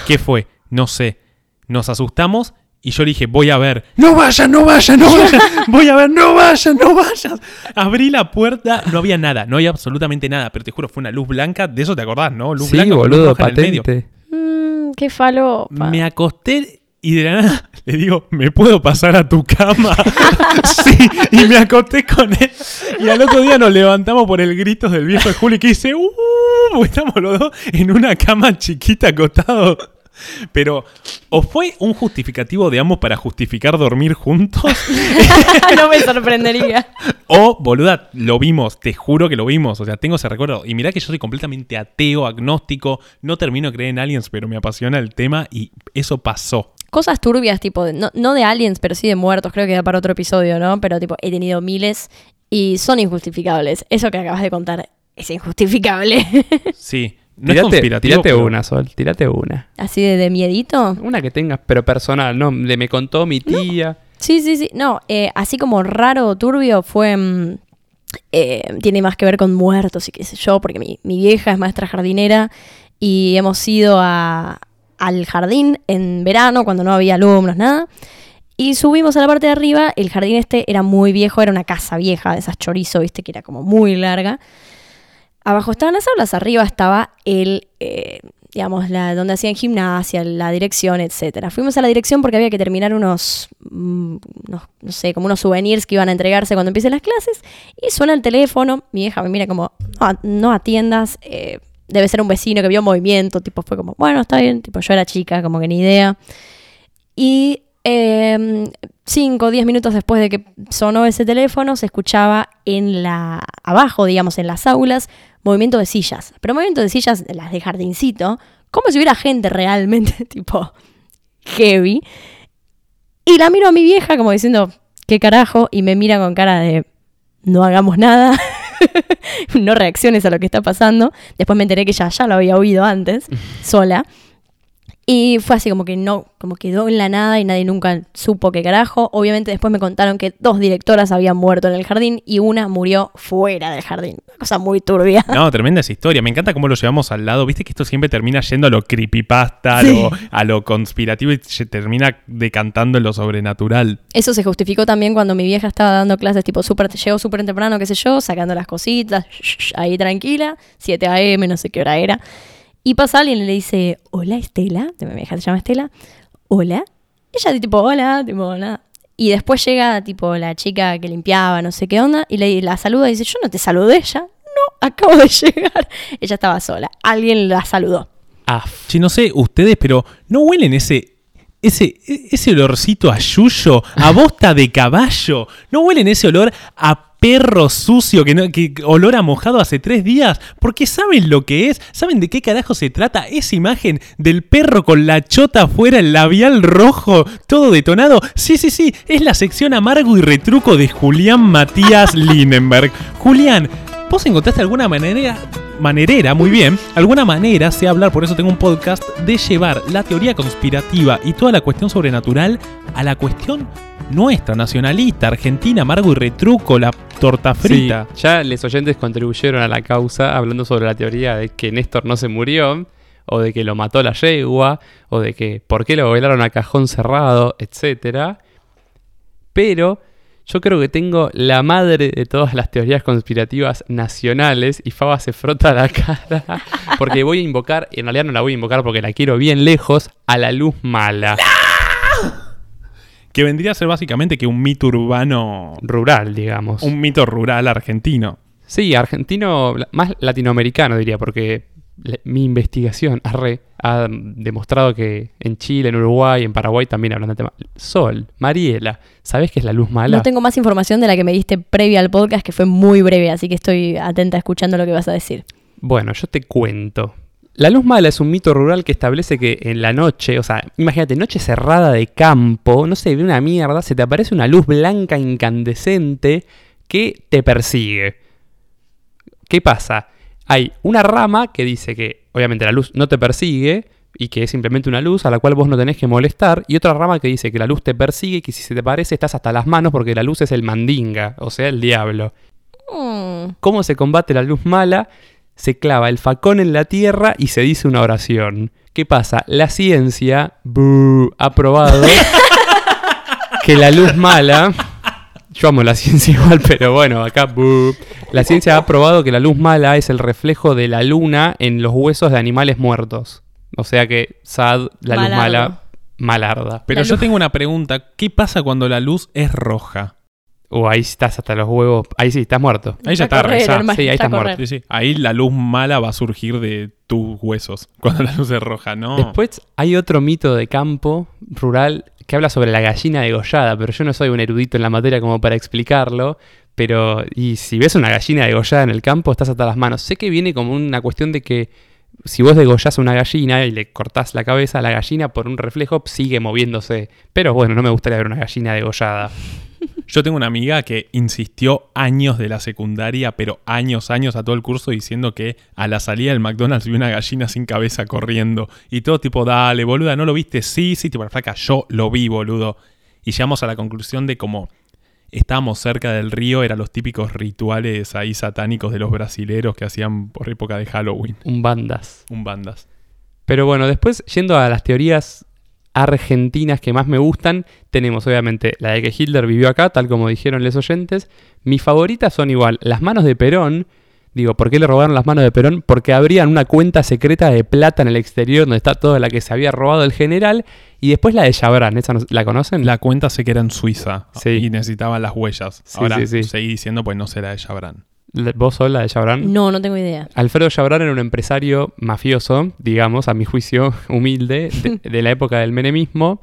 ¿Qué fue? no sé, nos asustamos y yo le dije, voy a ver. No vayas, no vayas, no vayas. Voy a ver, no vayas, no vayas. Abrí la puerta, no había nada, no había absolutamente nada, pero te juro, fue una luz blanca, de eso te acordás, ¿no? Luz sí, blanca con luz boludo, roja en el medio. patente. Mm, qué falopa. Me acosté y de la nada le digo, ¿me puedo pasar a tu cama? sí, y me acosté con él. Y al otro día nos levantamos por el grito del viejo de Juli que dice, ¡Uh! Estamos los dos en una cama chiquita acostados. Pero, ¿o fue un justificativo de ambos para justificar dormir juntos? no me sorprendería. O, boluda, lo vimos, te juro que lo vimos. O sea, tengo ese recuerdo. Y mirá que yo soy completamente ateo, agnóstico. No termino de creer en aliens, pero me apasiona el tema y eso pasó. Cosas turbias, tipo, de- no, no de aliens, pero sí de muertos, creo que da para otro episodio, ¿no? Pero tipo, he tenido miles y son injustificables. Eso que acabas de contar es injustificable. Sí. No es Tirate, conspirativo, tirate pero- una, Sol, tirate una. Así de, de miedito. Una que tengas, pero personal, ¿no? Le me contó mi tía. Sí, sí, sí. No, eh, así como raro o turbio fue... mm, eh, tiene más que ver con muertos y qué sé yo, porque mi, mi vieja es maestra jardinera y hemos ido a- al jardín en verano cuando no había alumnos, nada. Y subimos a la parte de arriba, el jardín este era muy viejo, era una casa vieja, de esas chorizo, viste, que era como muy larga. Abajo estaban las aulas, arriba estaba el, eh, digamos, la, donde hacían gimnasia, la dirección, etcétera. Fuimos a la dirección porque había que terminar unos, mm, unos, no sé, como unos souvenirs que iban a entregarse cuando empiecen las clases. Y suena el teléfono, mi hija me mira como, no, no atiendas, eh, debe ser un vecino que vio movimiento, tipo, fue como, bueno, está bien, tipo, yo era chica, como que ni idea. Y eh, cinco o diez minutos después de que sonó ese teléfono, se escuchaba en la abajo, digamos, en las aulas, movimiento de sillas. Pero movimiento de sillas, las de jardincito, como si hubiera gente realmente, tipo, heavy. Y la miro a mi vieja como diciendo, ¿qué carajo? Y me mira con cara de, no hagamos nada. no reacciones a lo que está pasando. Después me enteré que ella ya lo había oído antes, sola. Y fue así como que no, como quedó en la nada y nadie nunca supo qué carajo. Obviamente después me contaron que dos directoras habían muerto en el jardín y una murió fuera del jardín. Una cosa muy turbia. No, tremenda esa historia. Me encanta cómo lo llevamos al lado. Viste que esto siempre termina yendo a lo creepypasta, a, Sí. lo, a lo conspirativo y se termina decantando en lo sobrenatural. Eso se justificó también cuando mi vieja estaba dando clases tipo súper, llegó súper temprano, qué sé yo, sacando las cositas, ahí tranquila, 7 a.m., no sé qué hora era. Y pasa alguien y le dice, hola Estela, mi vieja se llama Estela, hola. Ella tipo, hola, tipo, nada. Y después llega tipo la chica que limpiaba, no sé qué onda, y le la saluda y dice, yo no te saludé ya. No, acabo de llegar. Ella estaba sola. Alguien la saludó. Af. Che, no sé ustedes, pero ¿no huelen ese, ese, ese olorcito a yuyo, a bosta de caballo? ¿No huelen ese olor a perro sucio, que, no, que olor a mojado hace tres días? Porque saben lo que es, saben de qué carajo se trata esa imagen del perro con la chota afuera, el labial rojo, todo detonado. Sí, sí, sí, es la sección amargo y retruco de Julián Matías Lindenberg. Julián, ¿Vos encontraste alguna manera, manerera, muy bien, alguna manera, sé hablar, por eso tengo un podcast, de llevar la teoría conspirativa y toda la cuestión sobrenatural a la cuestión nuestra, nacionalista, argentina, amargo y retruco, la torta Sí, frita? ya los oyentes contribuyeron a la causa hablando sobre la teoría de que Néstor no se murió, o de que lo mató la yegua, o de que por qué lo velaron a cajón cerrado, etc. Pero yo creo que tengo la madre de todas las teorías conspirativas nacionales y Faba se frota la cara porque voy a invocar, en realidad no la voy a invocar porque la quiero bien lejos, a la luz mala. Que vendría a ser básicamente que un mito urbano, Rural, digamos. un mito rural argentino. Sí, argentino, más latinoamericano diría, porque mi investigación arre, ha demostrado que en Chile, en Uruguay, en Paraguay también hablan del tema. Sol, Mariela, ¿sabés qué es la luz mala? No tengo más información de la que me diste previa al podcast, que fue muy breve, así que estoy atenta escuchando lo que vas a decir. Bueno, yo te cuento. La luz mala es un mito rural que establece que en la noche, o sea, imagínate, noche cerrada de campo, no se ve una mierda, se te aparece una luz blanca incandescente que te persigue. ¿Qué pasa? Hay una rama que dice que obviamente la luz no te persigue y que es simplemente una luz a la cual vos no tenés que molestar, y otra rama que dice que la luz te persigue y que si se te parece estás hasta las manos porque la luz es el mandinga, o sea, el diablo. Mm, ¿Cómo se combate la luz mala? Se clava el facón en la tierra y se dice una oración. ¿Qué pasa? La ciencia buh, ha probado que la luz mala. Yo amo la ciencia igual, pero bueno, acá. buh. La ciencia ha probado que la luz mala es el reflejo de la luna en los huesos de animales muertos. O sea que Sad, la luz mala, malarda. Pero La yo luz- tengo una pregunta. ¿Qué pasa cuando la luz es roja? O ahí estás hasta los huevos. Ahí sí, estás muerto. Ahí ya Está está, correr, rezá. hermano, Sí, ahí está estás muerto. correr. Sí, sí. Ahí la luz mala va a surgir de tus huesos cuando la luz es roja, ¿no? Después hay otro mito de campo rural que habla sobre la gallina degollada, pero yo no soy un erudito en la materia como para explicarlo. Pero, y si ves una gallina degollada en el campo, estás hasta las manos. Sé que viene como una cuestión de que si vos degollás a una gallina y le cortás la cabeza, la gallina por un reflejo sigue moviéndose. Pero bueno, no me gustaría ver una gallina degollada. Yo tengo una amiga que insistió años de la secundaria, pero años, años a todo el curso diciendo que a la salida del McDonald's vi una gallina sin cabeza corriendo. Y todo tipo, dale, boluda, ¿no lo viste? Sí, sí, tipo, la flaca, yo lo vi, boludo. Y llegamos a la conclusión de como estábamos cerca del río, eran los típicos rituales ahí satánicos de los brasileros que hacían por época de Halloween. Un bandas. Un bandas. Pero bueno, después yendo a las teorías argentinas que más me gustan, tenemos obviamente la de que Hitler vivió acá, tal como dijeron los oyentes. Mis favoritas son igual las manos de Perón. Digo, ¿por qué le robaron las manos de Perón? Porque abrían una cuenta secreta de plata en el exterior donde está toda la que se había robado el general. Y después la de Chabran, ¿esa no- la conocen? La cuenta sé que era en Suiza Sí. y necesitaban las huellas. Sí, Ahora sí, seguí diciendo, pues no será de Chabran. ¿Vos sos la de Chabran? No, no tengo idea. Alfredo Chabran era un empresario mafioso, digamos, a mi juicio humilde, de, de la época del menemismo,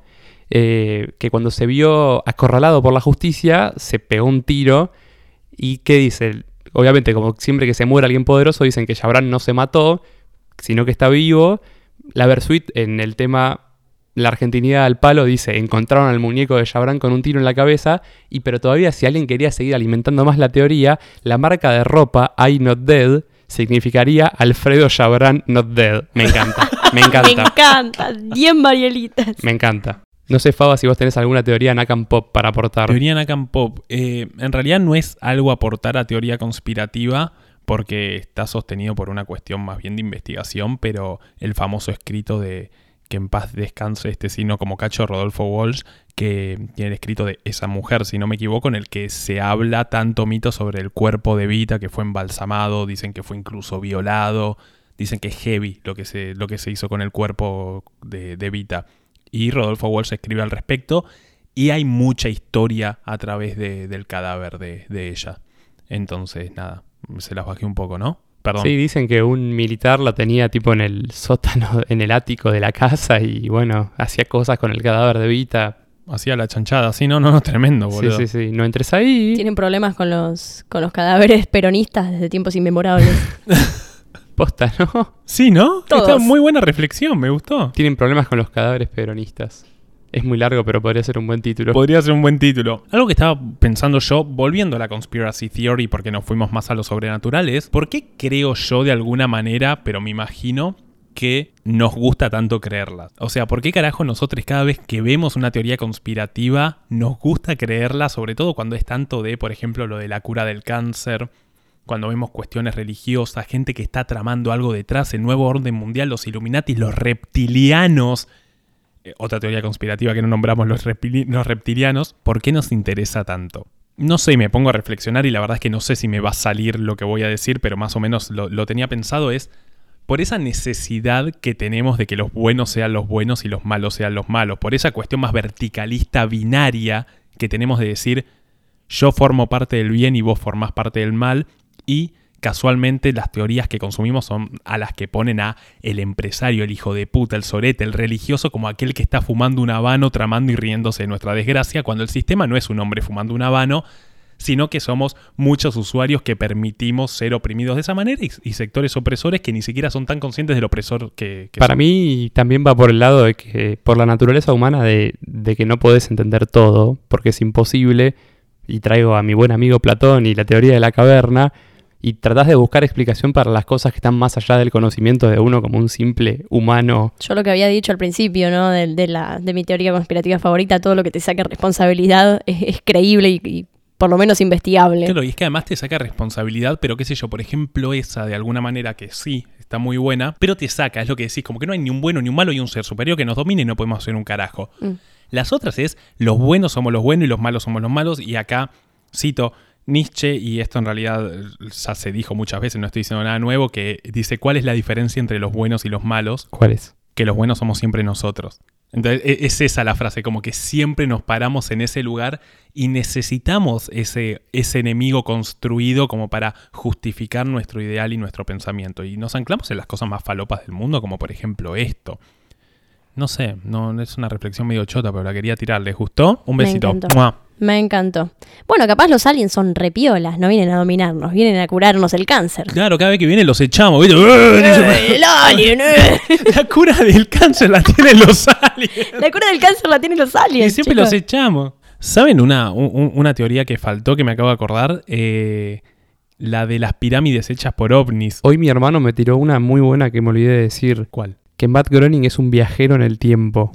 eh, que cuando se vio acorralado por la justicia, se pegó un tiro. ¿Y qué dice? Obviamente, como siempre que se muere alguien poderoso, dicen que Chabran no se mató, sino que está vivo. La Versuit en el tema La Argentinidad al palo dice, encontraron al muñeco de Chabran con un tiro en la cabeza, y pero todavía si alguien quería seguir alimentando más la teoría, la marca de ropa I Not Dead significaría Alfredo Chabran Not Dead. Me encanta, me Me encanta, encanta. 10 Marielitas. me encanta. No sé, Faba, si vos tenés alguna teoría Nakam Pop para aportar. Teoría Nakam Pop. eh, en realidad no es algo aportar a teoría conspirativa porque está sostenido por una cuestión más bien de investigación, pero el famoso escrito de que en paz descanse este sino como cacho Rodolfo Walsh, que tiene escrito de esa mujer, si no me equivoco, en el que se habla tanto mito sobre el cuerpo de Vita, que fue embalsamado, dicen que fue incluso violado, dicen que es heavy lo que se, lo que se hizo con el cuerpo de, de Vita. Y Rodolfo Walsh escribe al respecto y hay mucha historia a través de- del cadáver de, de ella. Entonces, nada, se las bajé un poco, ¿no? Perdón. Sí, dicen que un militar la tenía tipo en el sótano, en el ático de la casa y bueno, hacía cosas con el cadáver de Vita. Hacía la chanchada. Sí, no, no, no, tremendo, Sí, boludo. sí, sí, no entres ahí. Tienen problemas con los, con los cadáveres peronistas desde tiempos inmemorables. Posta, ¿no? Sí, ¿no? Todos. Esta muy buena reflexión, me gustó. Tienen problemas con los cadáveres peronistas. Es muy largo, pero podría ser un buen título. Podría ser un buen título. Algo que estaba pensando yo, volviendo a la conspiracy theory, porque nos fuimos más a lo sobrenatural, es ¿por qué creo yo de alguna manera, pero me imagino que nos gusta tanto creerla? O sea, ¿por qué carajo nosotros cada vez que vemos una teoría conspirativa nos gusta creerla, sobre todo cuando es tanto de, por ejemplo, lo de la cura del cáncer? Cuando vemos cuestiones religiosas, gente que está tramando algo detrás, el nuevo orden mundial, los Illuminati, los reptilianos, eh, otra teoría conspirativa que no nombramos los, reptili- los reptilianos, ¿por qué nos interesa tanto? No sé, me pongo a reflexionar y la verdad es que no sé si me va a salir lo que voy a decir, pero más o menos lo, lo tenía pensado, es por esa necesidad que tenemos de que los buenos sean los buenos y los malos sean los malos, por esa cuestión más verticalista, binaria que tenemos de decir yo formo parte del bien y vos formás parte del mal y casualmente las teorías que consumimos son a las que ponen a el empresario, el hijo de puta, el sorete, el religioso como aquel que está fumando un habano, tramando y riéndose de nuestra desgracia, cuando el sistema no es un hombre fumando un habano, sino que somos muchos usuarios que permitimos ser oprimidos de esa manera y, y sectores opresores que ni siquiera son tan conscientes del opresor que, que Para son. mí también va por el lado de que, por la naturaleza humana, de, de que no podés entender todo, porque es imposible. Y traigo a mi buen amigo Platón y la teoría de la caverna, y tratás de buscar explicación para las cosas que están más allá del conocimiento de uno como un simple humano. Yo lo que había dicho al principio, ¿no? De, de la, de mi teoría conspirativa favorita, todo lo que te saque responsabilidad es, es creíble y, y por lo menos investigable. Claro, y es que además te saca responsabilidad, pero qué sé yo, por ejemplo, esa de alguna manera que sí está muy buena, pero te saca, es lo que decís, como que no hay ni un bueno ni un malo y un ser superior que nos domine y no podemos hacer un carajo. Mm. Las otras es los buenos somos los buenos y los malos somos los malos, y acá cito Nietzsche, y esto en realidad eh, ya se dijo muchas veces, no estoy diciendo nada nuevo, que dice cuál es la diferencia entre los buenos y los malos, ¿Cuál es? que los buenos somos siempre nosotros. Entonces, e- es esa la frase, como que siempre nos paramos en ese lugar y necesitamos ese, ese enemigo construido como para justificar nuestro ideal y nuestro pensamiento. Y nos anclamos en las cosas más falopas del mundo, como por ejemplo esto. No sé, no es una reflexión medio chota, pero la quería tirar. ¿Les gustó? Un Me besito. Me encantó. Bueno, capaz los aliens son repiolas, no vienen a dominarnos, vienen a curarnos el cáncer. Claro, cada vez que vienen los echamos. ¿viste? El alien, eh. La cura del cáncer la tienen los aliens. La cura del cáncer la tienen los Y aliens. siempre chicos. los echamos. ¿Saben una, un- una teoría que faltó que me acabo de acordar? Eh, la de las pirámides hechas por ovnis. Hoy mi hermano me tiró una muy buena que me olvidé de decir. ¿Cuál? Que Matt Groening es un viajero en el tiempo.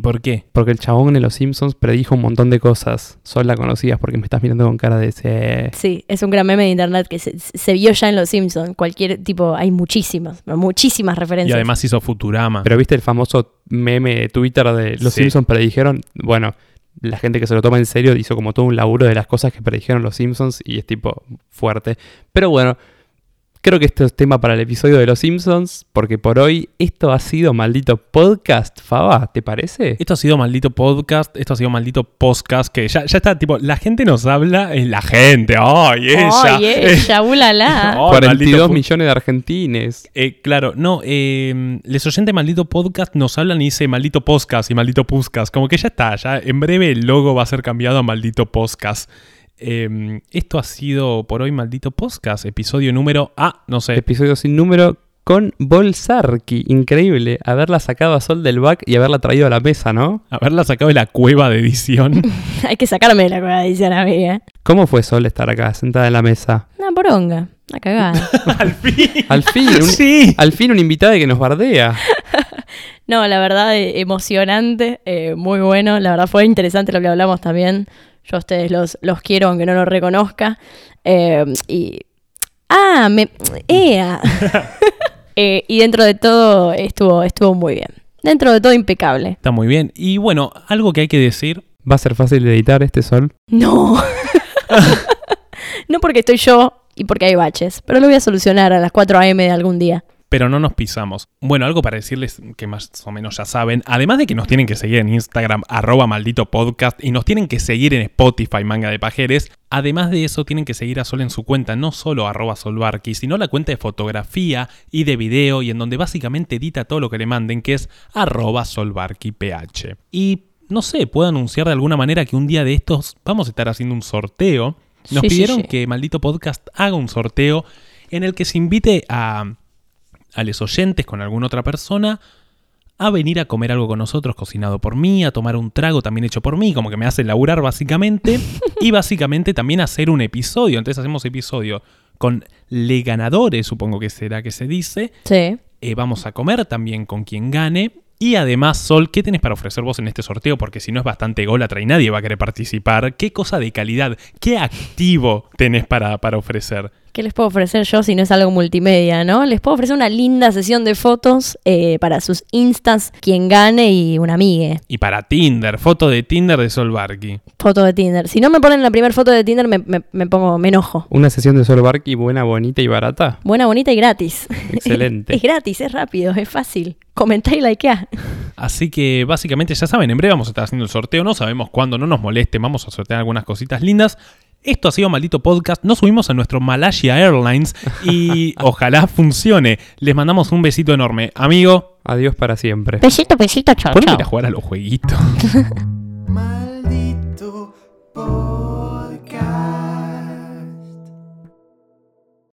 ¿Por qué? Porque el chabón en Los Simpsons predijo un montón de cosas. Son la conocías porque me estás mirando con cara de ese... Sí, es un gran meme de internet que se, se vio ya en Los Simpsons. Cualquier tipo, hay muchísimas, muchísimas referencias. Y además hizo Futurama. Pero viste el famoso meme de Twitter de Los Sí. Simpsons predijeron. Bueno, la gente que se lo toma en serio hizo como todo un laburo de las cosas que predijeron Los Simpsons y es tipo fuerte. Pero bueno, creo que esto es tema para el episodio de Los Simpsons porque por hoy esto ha sido maldito podcast, Faba, ¿te parece? Esto ha sido maldito podcast, esto ha sido maldito podcast, que ya, ya está, tipo, la gente nos habla, eh, la gente, ¡ay, ella! ¡Ay, ella! ¡Ulala! Oh, 42 maldito pu- millones de argentines. Eh, claro, no, eh, les oyentes maldito podcast nos hablan y dice maldito podcast y maldito puscast. Como que ya está, ya en breve el logo va a ser cambiado a maldito podcast. Eh, esto ha sido por hoy maldito podcast, episodio número A, no sé. Episodio sin número con Bolsarki. Increíble haberla sacado a Sol del back y haberla traído a la mesa, ¿no? Haberla sacado de la cueva de edición. Hay que sacarme de la cueva, dice a mí, ¿eh? ¿Cómo fue Sol estar acá sentada en la mesa? Una poronga, una cagada. Al fin. Al fin, un, Sí. al fin un invitado que nos bardea. No, la verdad, eh, emocionante, eh, muy bueno. La verdad fue interesante lo que hablamos también. Yo a ustedes los, los quiero, aunque no los reconozca. Eh, y. ¡Ah! Me. ¡Ea! Eh, y dentro de todo estuvo, estuvo muy bien. Dentro de todo impecable. Está muy bien. Y bueno, algo que hay que decir. ¿Va a ser fácil de editar este Sol? No. no porque estoy yo y porque hay baches, pero lo voy a solucionar a las 4 a.m. de algún día. Pero no nos pisamos. Bueno, algo para decirles que más o menos ya saben, además de que nos tienen que seguir en Instagram, arroba maldito podcast, y nos tienen que seguir en Spotify, manga de pajeres, además de eso tienen que seguir a Sol en su cuenta, no solo arroba solbarki, sino la cuenta de fotografía y de video, y en donde básicamente edita todo lo que le manden, que es arroba solbarkiph. Y no sé, puedo anunciar de alguna manera que un día de estos vamos a estar haciendo un sorteo. Nos Sí, sí, pidieron sí. que Maldito Podcast haga un sorteo en el que se invite a, a los oyentes con alguna otra persona a venir a comer algo con nosotros cocinado por mí, a tomar un trago también hecho por mí, como que me hace laburar básicamente, y básicamente también hacer un episodio. Entonces hacemos episodio con le ganadores, supongo que será que se dice. Sí. Eh, vamos a comer también con quien gane. Y además, Sol, ¿qué tenés para ofrecer vos en este sorteo? Porque si no es bastante ególatra y nadie va a querer participar. ¿Qué cosa de calidad, qué activo tenés para, para ofrecer? ¿Qué les puedo ofrecer yo si no es algo multimedia, no? Les puedo ofrecer una linda sesión de fotos eh, para sus instas, quien gane y una amigue. Y para Tinder, foto de Tinder de Sol Barky. Foto de Tinder. Si no me ponen la primera foto de Tinder, me, me- me pongo, me enojo. Una sesión de Sol Barky buena, bonita y barata. Buena, bonita y gratis. Excelente. es gratis, es rápido, es fácil. Comentá y likeá. Así que básicamente ya saben, en breve vamos a estar haciendo el sorteo. No sabemos cuándo, no nos molesten, vamos a sortear algunas cositas lindas. Esto ha sido Maldito Podcast. Nos subimos a nuestro Malaysia Airlines y ojalá funcione. Les mandamos un besito enorme. Amigo, Adiós para siempre. Besito, besito, chao, ¿podemos ir a jugar a los jueguitos?